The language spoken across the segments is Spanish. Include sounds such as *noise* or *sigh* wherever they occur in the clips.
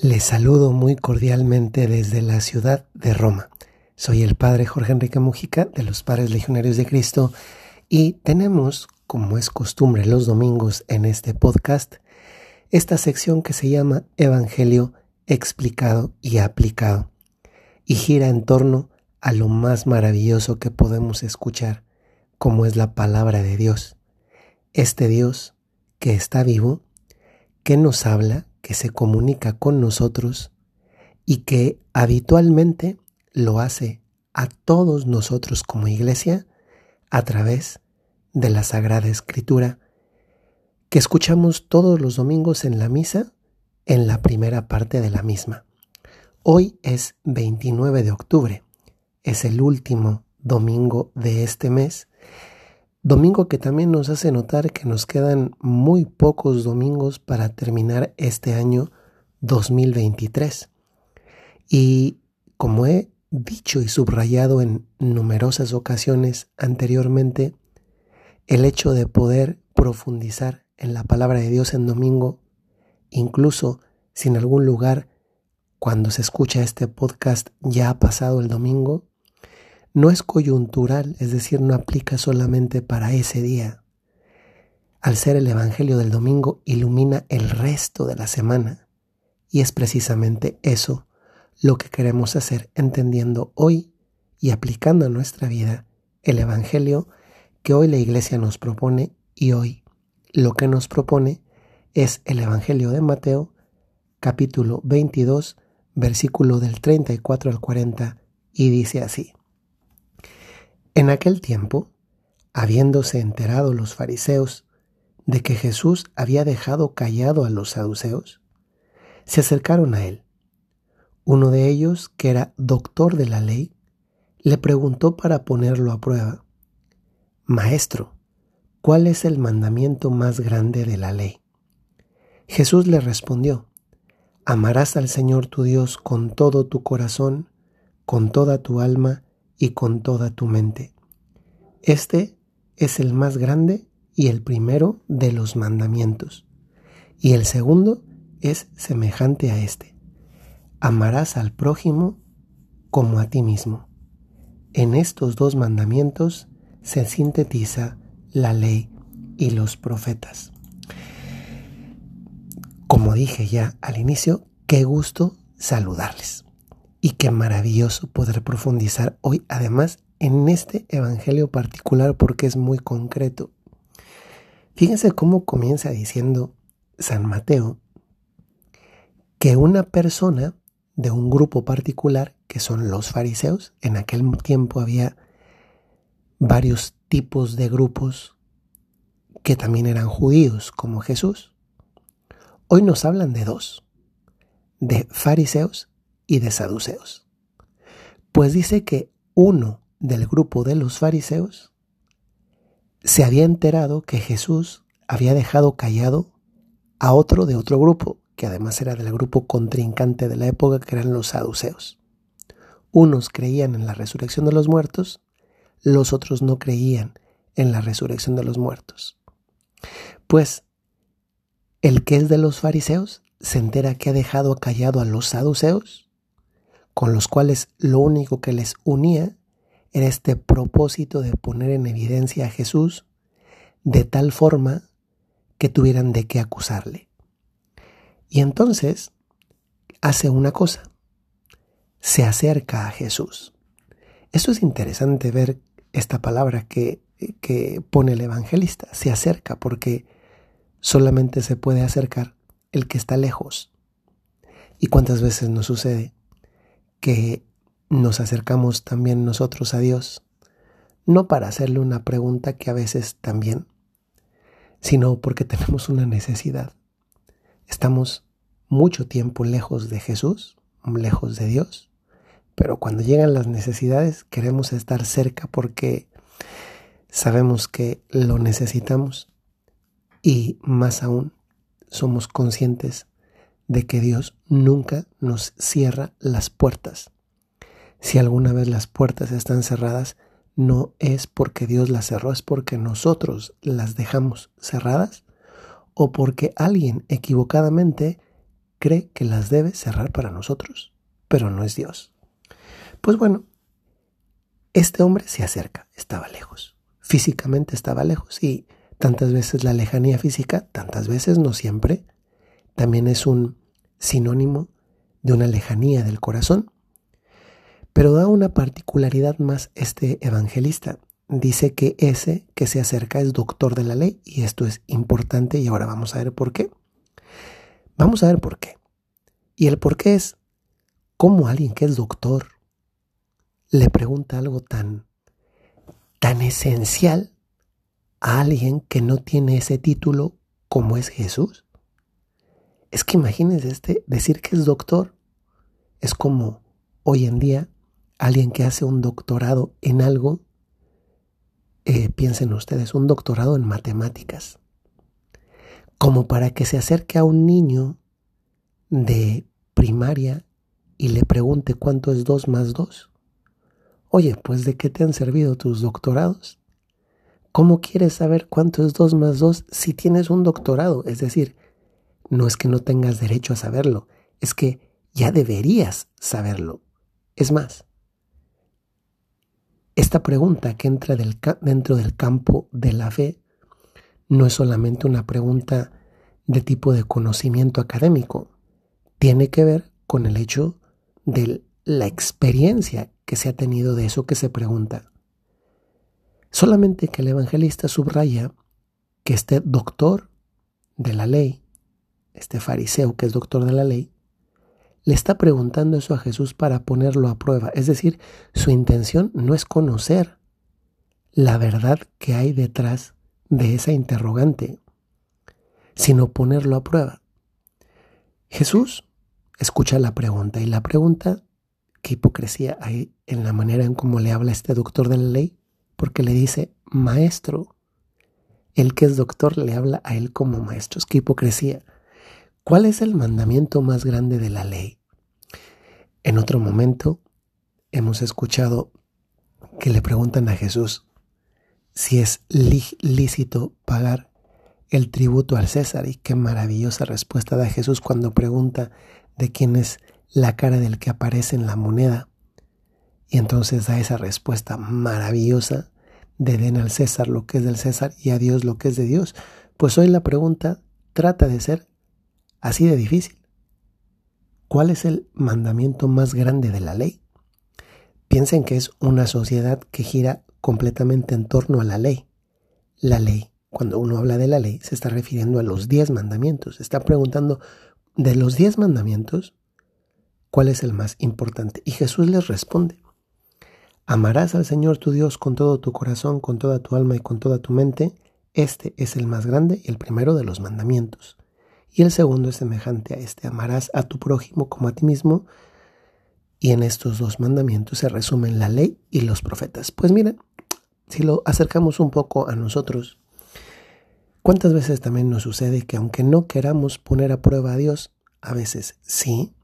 Les saludo muy cordialmente desde la ciudad de Roma. Soy el padre Jorge Enrique Mujica de los Padres Legionarios de Cristo y tenemos, como es costumbre los domingos en este podcast, esta sección que se llama Evangelio explicado y aplicado y gira en torno a lo más maravilloso que podemos escuchar, como es la palabra de Dios. Este Dios que está vivo, que nos habla, que se comunica con nosotros y que habitualmente lo hace a todos nosotros como iglesia a través de la Sagrada Escritura que escuchamos todos los domingos en la misa en la primera parte de la misma. Hoy es 29 de octubre, es el último domingo de este mes Domingo que también nos hace notar que nos quedan muy pocos domingos para terminar este año 2023. Y como he dicho y subrayado en numerosas ocasiones anteriormente, el hecho de poder profundizar en la palabra de Dios en domingo, incluso si en algún lugar cuando se escucha este podcast ya ha pasado el domingo, no es coyuntural, es decir, no aplica solamente para ese día. Al ser el Evangelio del domingo, ilumina el resto de la semana. Y es precisamente eso lo que queremos hacer entendiendo hoy y aplicando a nuestra vida el Evangelio que hoy la Iglesia nos propone y hoy lo que nos propone es el Evangelio de Mateo capítulo 22 versículo del 34 al 40 y dice así. En aquel tiempo, habiéndose enterado los fariseos de que Jesús había dejado callado a los saduceos, se acercaron a él. Uno de ellos, que era doctor de la ley, le preguntó para ponerlo a prueba, Maestro, ¿cuál es el mandamiento más grande de la ley? Jesús le respondió, Amarás al Señor tu Dios con todo tu corazón, con toda tu alma y con toda tu mente. Este es el más grande y el primero de los mandamientos. Y el segundo es semejante a este. Amarás al prójimo como a ti mismo. En estos dos mandamientos se sintetiza la ley y los profetas. Como dije ya al inicio, qué gusto saludarles y qué maravilloso poder profundizar hoy además en este evangelio particular porque es muy concreto. Fíjense cómo comienza diciendo San Mateo que una persona de un grupo particular, que son los fariseos, en aquel tiempo había varios tipos de grupos que también eran judíos como Jesús. Hoy nos hablan de dos, de fariseos y de saduceos. Pues dice que uno del grupo de los fariseos se había enterado que Jesús había dejado callado a otro de otro grupo, que además era del grupo contrincante de la época, que eran los saduceos. Unos creían en la resurrección de los muertos, los otros no creían en la resurrección de los muertos. Pues el que es de los fariseos se entera que ha dejado callado a los saduceos con los cuales lo único que les unía era este propósito de poner en evidencia a Jesús de tal forma que tuvieran de qué acusarle. Y entonces hace una cosa, se acerca a Jesús. Esto es interesante ver esta palabra que, que pone el evangelista, se acerca porque solamente se puede acercar el que está lejos. ¿Y cuántas veces nos sucede que nos acercamos también nosotros a Dios, no para hacerle una pregunta que a veces también, sino porque *laughs* tenemos una necesidad. Estamos mucho tiempo lejos de Jesús, lejos de Dios, pero cuando llegan las necesidades queremos estar cerca porque sabemos que lo necesitamos y más aún somos conscientes de que Dios nunca nos cierra las puertas. Si alguna vez las puertas están cerradas, no es porque Dios las cerró, es porque nosotros las dejamos cerradas o porque alguien equivocadamente cree que las debe cerrar para nosotros, pero no es Dios. Pues bueno, este hombre se acerca, estaba lejos, físicamente estaba lejos y tantas veces la lejanía física, tantas veces, no siempre, también es un sinónimo de una lejanía del corazón. Pero da una particularidad más este evangelista. Dice que ese que se acerca es doctor de la ley y esto es importante y ahora vamos a ver por qué. Vamos a ver por qué. Y el por qué es cómo alguien que es doctor le pregunta algo tan tan esencial a alguien que no tiene ese título como es Jesús. Es que imagínense este, decir que es doctor. Es como hoy en día alguien que hace un doctorado en algo, eh, piensen ustedes, un doctorado en matemáticas. Como para que se acerque a un niño de primaria y le pregunte cuánto es 2 más 2. Oye, pues ¿de qué te han servido tus doctorados? ¿Cómo quieres saber cuánto es 2 más 2 si tienes un doctorado? Es decir, no es que no tengas derecho a saberlo, es que ya deberías saberlo. Es más, esta pregunta que entra dentro del campo de la fe no es solamente una pregunta de tipo de conocimiento académico, tiene que ver con el hecho de la experiencia que se ha tenido de eso que se pregunta. Solamente que el evangelista subraya que este doctor de la ley, este fariseo que es doctor de la ley, le está preguntando eso a Jesús para ponerlo a prueba. Es decir, su intención no es conocer la verdad que hay detrás de esa interrogante, sino ponerlo a prueba. Jesús escucha la pregunta y la pregunta, qué hipocresía hay en la manera en cómo le habla este doctor de la ley, porque le dice maestro. El que es doctor le habla a él como maestro. Qué hipocresía. ¿Cuál es el mandamiento más grande de la ley? En otro momento hemos escuchado que le preguntan a Jesús si es lícito pagar el tributo al César y qué maravillosa respuesta da Jesús cuando pregunta de quién es la cara del que aparece en la moneda. Y entonces da esa respuesta maravillosa de den al César lo que es del César y a Dios lo que es de Dios. Pues hoy la pregunta trata de ser así de difícil. ¿Cuál es el mandamiento más grande de la ley? Piensen que es una sociedad que gira completamente en torno a la ley. La ley, cuando uno habla de la ley, se está refiriendo a los diez mandamientos. Se está preguntando de los diez mandamientos, ¿cuál es el más importante? Y Jesús les responde, Amarás al Señor tu Dios con todo tu corazón, con toda tu alma y con toda tu mente. Este es el más grande y el primero de los mandamientos. Y el segundo es semejante a este. Amarás a tu prójimo como a ti mismo. Y en estos dos mandamientos se resumen la ley y los profetas. Pues miren, si lo acercamos un poco a nosotros, ¿cuántas veces también nos sucede que aunque no queramos poner a prueba a Dios, a veces sí,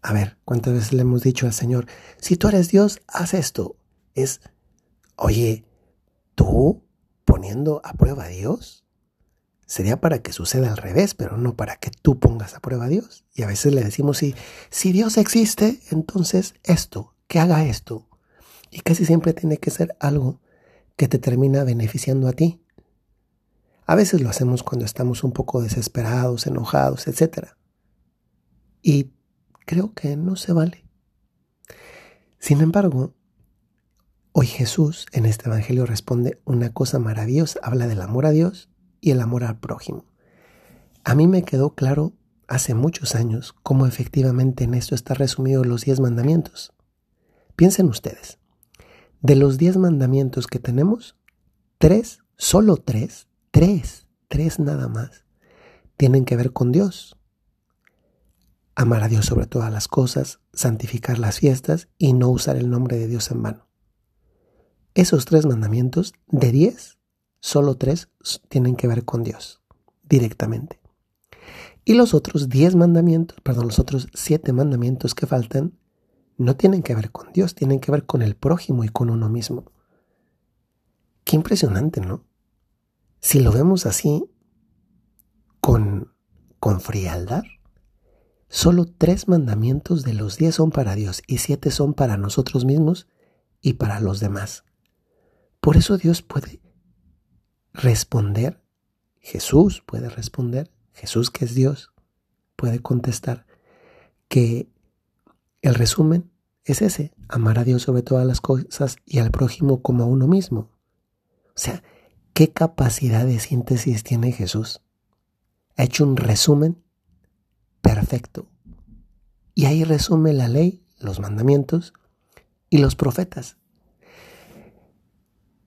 a ver, ¿cuántas veces le hemos dicho al Señor, si tú eres Dios, haz esto? Es, oye, tú poniendo a prueba a Dios, sería para que suceda al revés, pero no para que tú pongas a prueba a Dios. Y a veces le decimos, si, si Dios existe, entonces esto, que haga esto. Y casi siempre tiene que ser algo que te termina beneficiando a ti. A veces lo hacemos cuando estamos un poco desesperados, enojados, etc. Y creo que no se vale. Sin embargo, hoy Jesús en este Evangelio responde una cosa maravillosa, habla del amor a Dios y el amor al prójimo. A mí me quedó claro hace muchos años cómo efectivamente en esto está resumido los diez mandamientos. Piensen ustedes, de los diez mandamientos que tenemos, tres, solo tres, tres, tres nada más, tienen que ver con Dios amar a Dios sobre todas las cosas, santificar las fiestas y no usar el nombre de Dios en vano. Esos tres mandamientos, de diez, solo tres tienen que ver con Dios, directamente. Y los otros diez mandamientos, perdón, los otros siete mandamientos que faltan, no tienen que ver con Dios, tienen que ver con el prójimo y con uno mismo. Qué impresionante, ¿no? Si lo vemos así, con, con frialdad, solo tres mandamientos de los diez son para Dios y siete son para nosotros mismos y para los demás. Por eso Dios puede responder, Jesús puede responder, Jesús que es Dios, puede contestar que el resumen es ese, amar a Dios sobre todas las cosas y al prójimo como a uno mismo. O sea, ¿qué capacidad de síntesis tiene Jesús? Ha hecho un resumen perfecto. Y ahí resume la ley, los mandamientos y los profetas.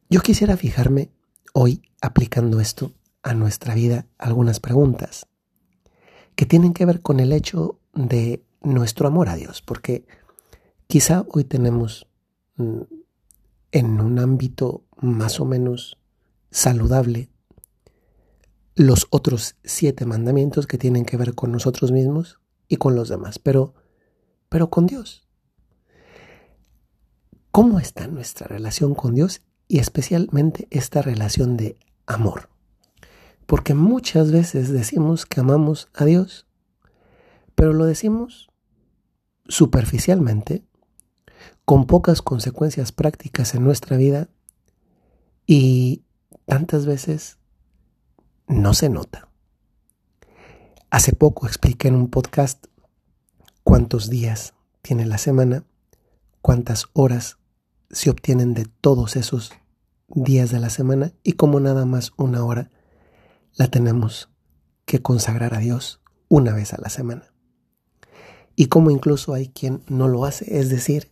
Yo quisiera fijarme hoy aplicando esto a nuestra vida algunas preguntas que tienen que ver con el hecho de nuestro amor a Dios, porque quizá hoy tenemos mm, en un ámbito más o menos saludable los otros siete mandamientos que tienen que ver con nosotros mismos y con los demás, pero, pero con Dios. ¿Cómo está nuestra relación con Dios y especialmente esta relación de amor? Porque muchas veces decimos que amamos a Dios, pero lo decimos superficialmente, con pocas consecuencias prácticas en nuestra vida y tantas veces no se nota. Hace poco expliqué en un podcast cuántos días tiene la semana, cuántas horas se obtienen de todos esos días de la semana y cómo nada más una hora la tenemos que consagrar a Dios una vez a la semana. Y como incluso hay quien no lo hace, es decir,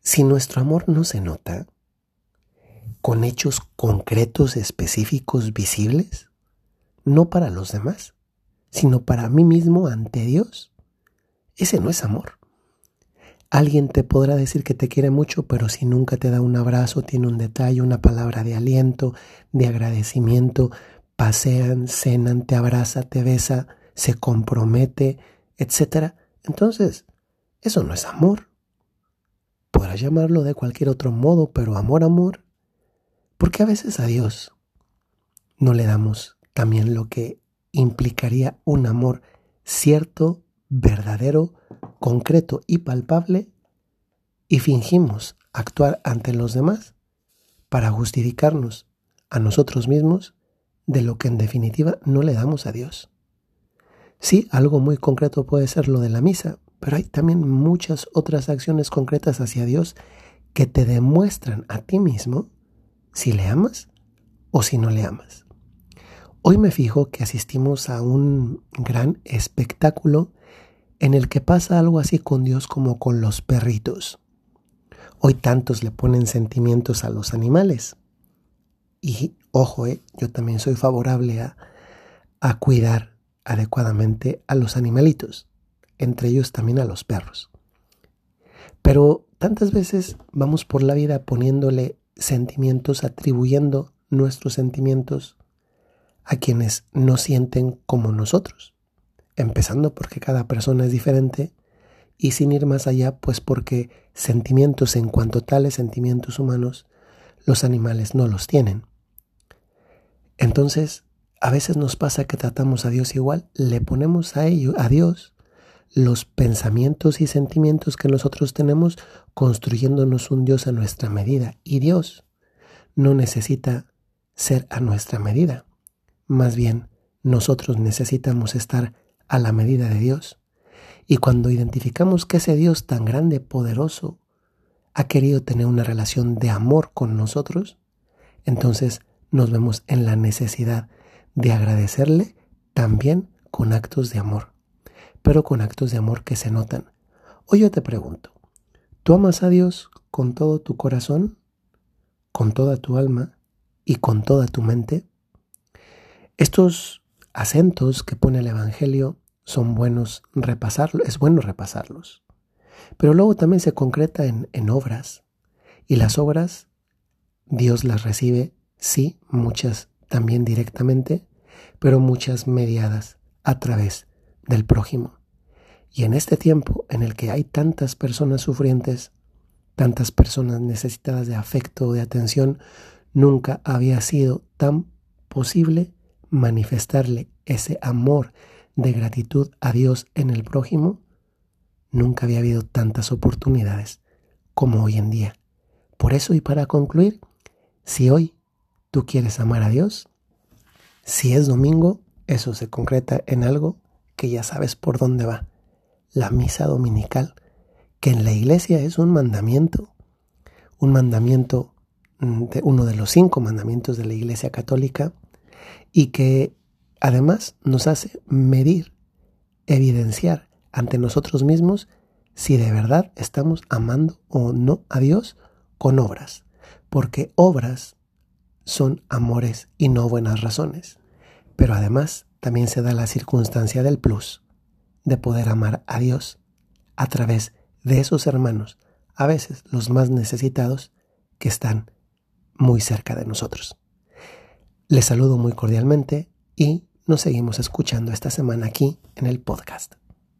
si nuestro amor no se nota con hechos concretos, específicos, visibles, no para los demás, sino para mí mismo ante Dios, ese no es amor. Alguien te podrá decir que te quiere mucho, pero si nunca te da un abrazo, tiene un detalle, una palabra de aliento, de agradecimiento, pasean, cenan, te abraza, te besa, se compromete, etc. Entonces, eso no es amor. Podrás llamarlo de cualquier otro modo, pero amor, amor. Porque a veces a Dios no le damos también lo que implicaría un amor cierto, verdadero, concreto y palpable, y fingimos actuar ante los demás para justificarnos a nosotros mismos de lo que en definitiva no le damos a Dios. Sí, algo muy concreto puede ser lo de la misa, pero hay también muchas otras acciones concretas hacia Dios que te demuestran a ti mismo si le amas o si no le amas. Hoy me fijo que asistimos a un gran espectáculo en el que pasa algo así con Dios como con los perritos. Hoy tantos le ponen sentimientos a los animales. Y ojo, eh, yo también soy favorable a, a cuidar adecuadamente a los animalitos, entre ellos también a los perros. Pero tantas veces vamos por la vida poniéndole sentimientos, atribuyendo nuestros sentimientos a quienes no sienten como nosotros, empezando porque cada persona es diferente y sin ir más allá, pues porque sentimientos en cuanto tales sentimientos humanos, los animales no los tienen. Entonces, a veces nos pasa que tratamos a Dios igual, le ponemos a ello, a Dios, los pensamientos y sentimientos que nosotros tenemos construyéndonos un Dios a nuestra medida. Y Dios no necesita ser a nuestra medida. Más bien, nosotros necesitamos estar a la medida de Dios. Y cuando identificamos que ese Dios tan grande, poderoso, ha querido tener una relación de amor con nosotros, entonces nos vemos en la necesidad de agradecerle también con actos de amor, pero con actos de amor que se notan. Hoy yo te pregunto, ¿tú amas a Dios con todo tu corazón, con toda tu alma y con toda tu mente? Estos acentos que pone el Evangelio son buenos repasarlos, es bueno repasarlos. Pero luego también se concreta en, en obras. Y las obras, Dios las recibe sí, muchas también directamente, pero muchas mediadas a través del prójimo. Y en este tiempo en el que hay tantas personas sufrientes, tantas personas necesitadas de afecto, de atención, nunca había sido tan posible manifestarle ese amor de gratitud a Dios en el prójimo, nunca había habido tantas oportunidades como hoy en día. Por eso y para concluir, si hoy tú quieres amar a Dios, si es domingo, eso se concreta en algo que ya sabes por dónde va. La misa dominical, que en la iglesia es un mandamiento, un mandamiento, mm, de uno de los cinco mandamientos de la iglesia católica, y que además nos hace medir, evidenciar ante nosotros mismos si de verdad estamos amando o no a Dios con obras, porque obras son amores y no buenas razones. Pero además también se da la circunstancia del plus, de poder amar a Dios a través de esos hermanos, a veces los más necesitados, que están muy cerca de nosotros. Les saludo muy cordialmente y nos seguimos escuchando esta semana aquí en el podcast.